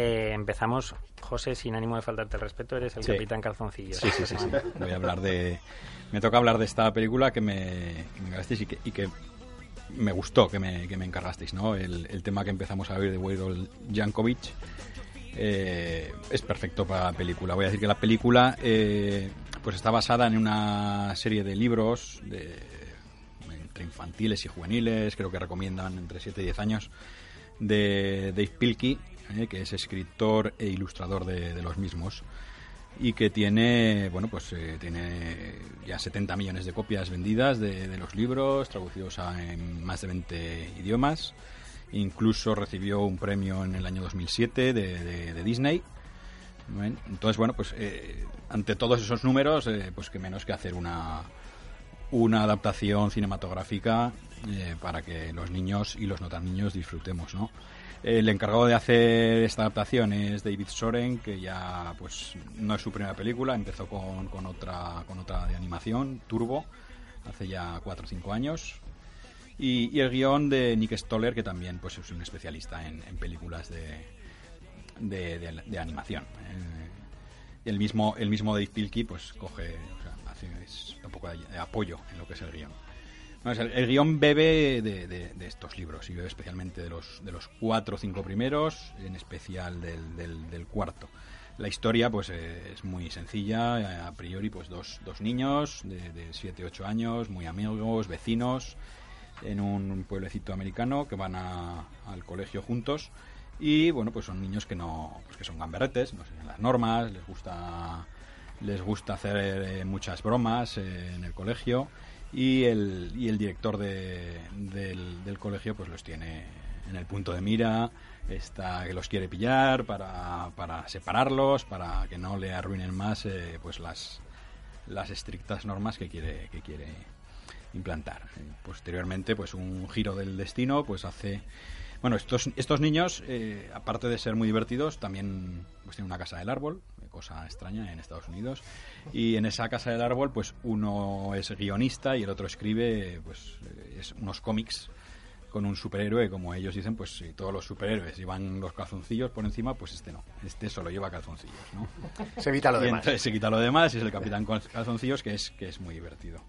Eh, empezamos, José, sin ánimo de faltarte el respeto, eres el Sí. capitán calzoncillo. Sí, sí, sí, sí. Voy a hablar de... Me toca hablar de esta película que me, que me encargasteis y que, y que me gustó que me, que me encargasteis, ¿no? El, el tema que empezamos a ver de Weird Jankovic eh, es perfecto para la película. Voy a decir que la película eh, pues está basada en una serie de libros de, entre infantiles y juveniles, creo que recomiendan entre 7 y 10 años, de Dave Pilkey, que es escritor e ilustrador de, los mismos y que tiene, bueno, pues eh, tiene ya 70 millones de copias vendidas de, los libros, traducidos a, en más de 20 idiomas. Incluso recibió un premio en el año 2007 de, Disney. Entonces, bueno, pues eh, ante todos esos números, eh, pues que menos que hacer una, una adaptación cinematográfica eh, para que los niños y los no tan niños disfrutemos, ¿no? El encargado de hacer esta adaptación es David Soren, que ya pues no es su primera película, empezó con, con otra con otra de animación, Turbo, hace ya 4 o 5 años. Y, el guion de Nick Stoller, que también pues es un especialista en, películas de, de, animación. Eh, el mismo, el mismo Dave Pilkey pues coge, o sea, hace es un poco de apoyo en lo que es el guion. El, el guion bebe de, de- de estos libros y bebe especialmente de los, de los cuatro o cinco primeros, en especial del, del- del cuarto. La historia pues eh, es muy sencilla, eh, a priori pues dos, dos niños de 7 8 años, muy amigos, vecinos, en un pueblecito americano que van a- al colegio juntos y bueno pues son niños que no pues que son gamberretes no siguen las normas les gusta les gusta hacer eh, muchas bromas en el colegio y el, y el director de- del, del colegio pues los tiene en el punto de mira. Está que los quiere pillar para, para separarlos para que no le arruinen más eh, pues las las estrictas normas que quiere que quiere implantar. Posteriormente pues un giro del destino pues hace bueno estos estos niños eh, aparte de ser muy divertidos también pues tienen una casa del árbol cosa extraña en Estados Unidos y en esa casa del árbol pues uno es guionista y el otro escribe pues eh, es unos cómics con un superhéroe, como ellos dicen, pues si todos los superhéroes llevan los calzoncillos por encima, pues este no, este solo lleva calzoncillos, ¿no? Se evita lo Y demás. se quita lo demás y es el Capitán Cal- Calzoncillos, que es, que es muy divertido.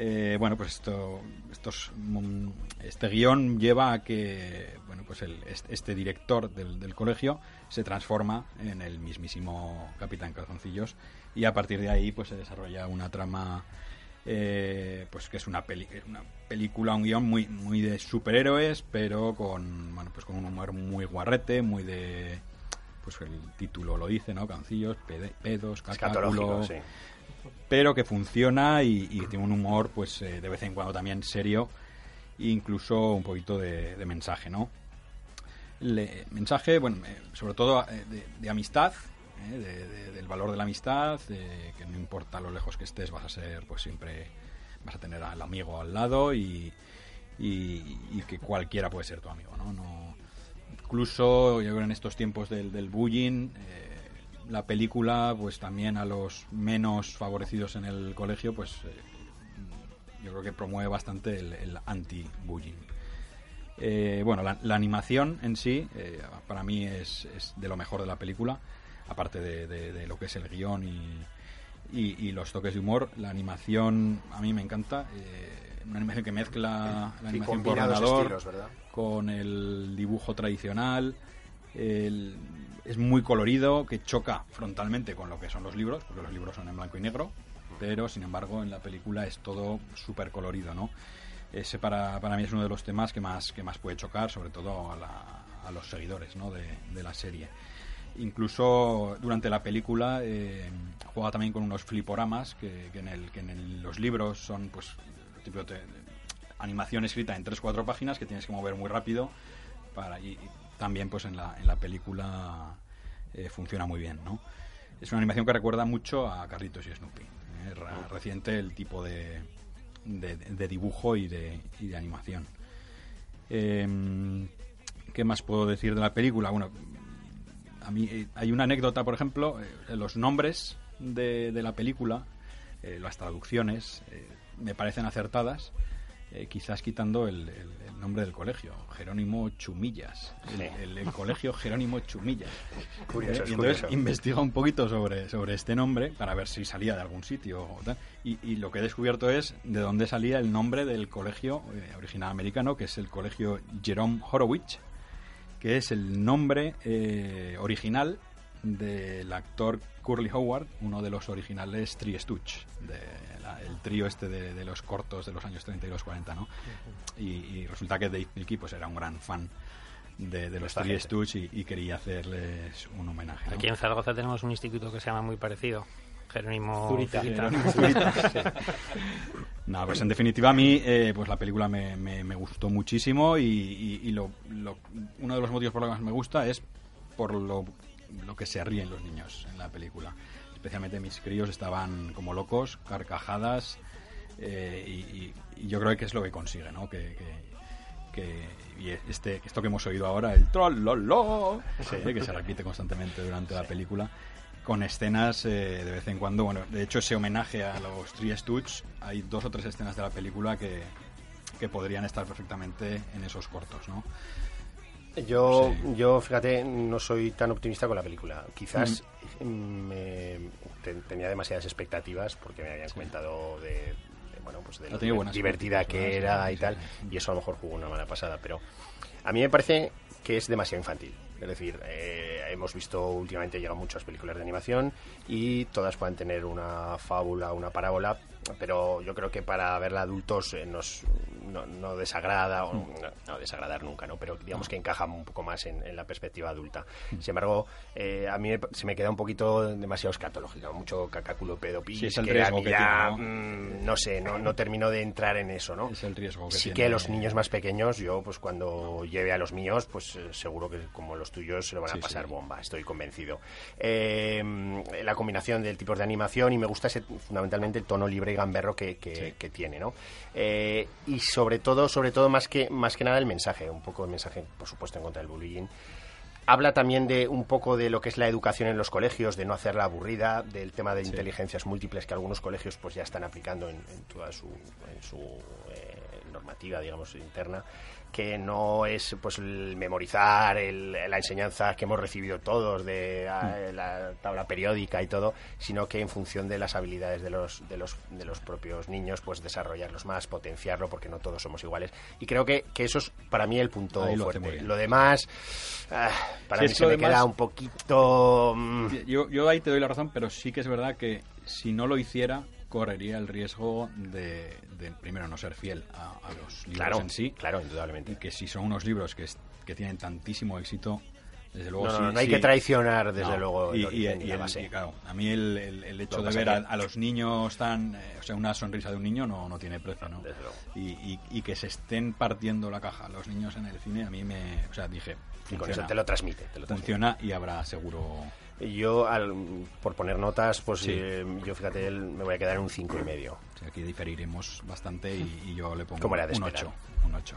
Eh, bueno, pues esto, estos, mm, este guion lleva a que bueno, pues el, este, director del, del colegio se transforma en el mismísimo Capitán Calzoncillos y a partir de ahí pues se desarrolla una trama eh, pues que es una, peli- una película, un guion muy, muy de superhéroes, pero con, bueno, pues con un humor muy guarrete, muy de... Pues el título lo dice, ¿no? Cancillos, pede- pedos, cacáculo, sí. Pero que funciona y, tiene un humor, pues eh, de vez en cuando también serio, e incluso un poquito de, de mensaje, ¿no? Mensaje, bueno, eh, sobre todo eh, de, de amistad, eh, de- de- del valor de la amistad, que no importa lo lejos que estés, vas a ser, pues siempre vas a tener al amigo al lado y, y- que cualquiera puede ser tu amigo, ¿no? no incluso yo creo en estos tiempos del, del bullying, la película, pues también a los menos favorecidos en el colegio, pues eh, yo creo que promueve bastante el, el anti-bullying. Eh, bueno, la, la animación en sí, eh, para mí es, es de lo mejor de la película, aparte de, de- de lo que es el guion y, y- y los toques de humor. La animación a mí me encanta, una animación que mezcla la animación por combinados ordenador estilos, ¿verdad? con el dibujo tradicional. Es muy colorido, que choca frontalmente con lo que son los libros, porque los libros son en blanco y negro, pero sin embargo en la película es todo súper colorido, ¿no? Ese para, para mí es uno de los temas que más, que más puede chocar, sobre todo a, la- los seguidores ¿no? de, de la serie. Incluso durante la película eh, juega también con unos fliporamas que, en, el, que en los libros son pues tipo animación escrita en 3-4 páginas que tienes que mover muy rápido para y también pues en la, en la película eh, funciona muy bien, ¿no? Es una animación que recuerda mucho a Carlitos y Snoopy. ¿eh? Reciente el tipo de, de, dibujo y de, y de animación. Em, ¿Qué más puedo decir de la película? Bueno, a mí eh, hay una anécdota, por ejemplo, los nombres de, de la película, las traducciones, me parecen acertadas eh, quizás quitando el, nombre del colegio, Jerónimo Chumillas, el, colegio Jerónimo Chumillas. Curioso, y entonces investiga un poquito sobre, sobre este nombre para ver si salía de algún sitio Y, lo que he descubierto es de dónde salía el nombre del colegio eh, original americano, que es el colegio Jerome Horowitz, que es el nombre eh, original del actor Curly Howard, uno de los originales Three Stooges, de trío este de, los cortos de los años 30 y los 40, ¿no? Y, resulta que Dave Milky pues era un gran fan de, los Three Stooges y, quería hacerles un homenaje. Aquí en Zaragoza tenemos un instituto que se llama muy parecido. Jerónimo Zurita. no, pues en definitiva a mí eh, pues la película me, me, gustó muchísimo y, lo, uno de los motivos por los que más me gusta es por lo, lo que se ríen los niños en la película especialmente mis críos estaban como locos, carcajadas, eh, y, yo creo que es lo que consigue, ¿no? Que, y este, esto que hemos oído ahora, el trollolo, que se repite constantemente durante la película, con escenas eh, de vez en cuando, bueno, de hecho ese homenaje a los Three Stooges, hay dos o tres escenas de la película que, que podrían estar perfectamente en esos cortos, ¿no? Yo, yo, fíjate, no soy tan optimista con la película. Quizás me, tenía demasiadas expectativas porque me habían comentado de, bueno, pues de lo divertida que era y tal, y eso a lo mejor jugó una mala pasada. Pero a mí me parece que es demasiado infantil. Es decir, eh, hemos visto últimamente llegan muchas películas de animación y todas pueden tener una fábula, una parábola, pero yo creo que para verla adultos eh, nos, no, desagrada, o, mm. no, desagradar nunca, ¿no? pero digamos que encaja un poco más en, la perspectiva adulta. Sin embargo, eh, a mí se me queda un poquito demasiado escatológico, mucho cacáculo pedopis, sí, que, a mí ya, mm, ¿no? sé, no, no termino de entrar en eso, ¿no? Es el riesgo que Sí que los niños más pequeños, yo pues cuando lleve a los míos, pues eh, seguro que como los tuyos se lo van a pasar bomba, estoy convencido. Eh, la combinación del tipo de animación y me gusta ese, fundamentalmente el tono libre y gamberro que, que, tiene, ¿no? y sobre todo, sobre todo más que, más que nada el mensaje, un poco el mensaje, por supuesto, en contra del bullying. Habla también de un poco de lo que es la educación en los colegios, de no hacerla aburrida, del tema de inteligencias múltiples que algunos colegios pues ya están aplicando en, toda su, en su eh, normativa, digamos, interna que no es pues el memorizar la enseñanza que hemos recibido todos de ah, mm. la tabla periódica y todo, sino que en función de las habilidades de los, de los, de los propios niños, pues desarrollarlos más, potenciarlo, porque no todos somos iguales. Y creo que, que eso es para mí el punto fuerte. Lo demás, ah, para mí se me queda un poquito... Mm. Yo, yo ahí te doy la razón, pero sí que es verdad que si no lo hiciera, correría el riesgo de, primero, no ser fiel a, los libros en sí. Claro, indudablemente. Y que si son unos libros que, que tienen tantísimo éxito, desde luego no, no, hay que traicionar, desde lugo, y, claro, a mí el, el, hecho de ver a, los niños tan... Eh, o sea, una sonrisa de un niño no, no tiene precio, ¿no? Y, y, que se estén partiendo la caja los niños en el cine, a mí me... O sea, dije... Funciona, te lo transmite. Te lo transmite. Funciona y habrá seguro yo, al, por poner notas, pues eh, yo fíjate, me voy a quedar en un cinco y medio. aquí diferiremos bastante y, yo le pongo un 8. Un 8.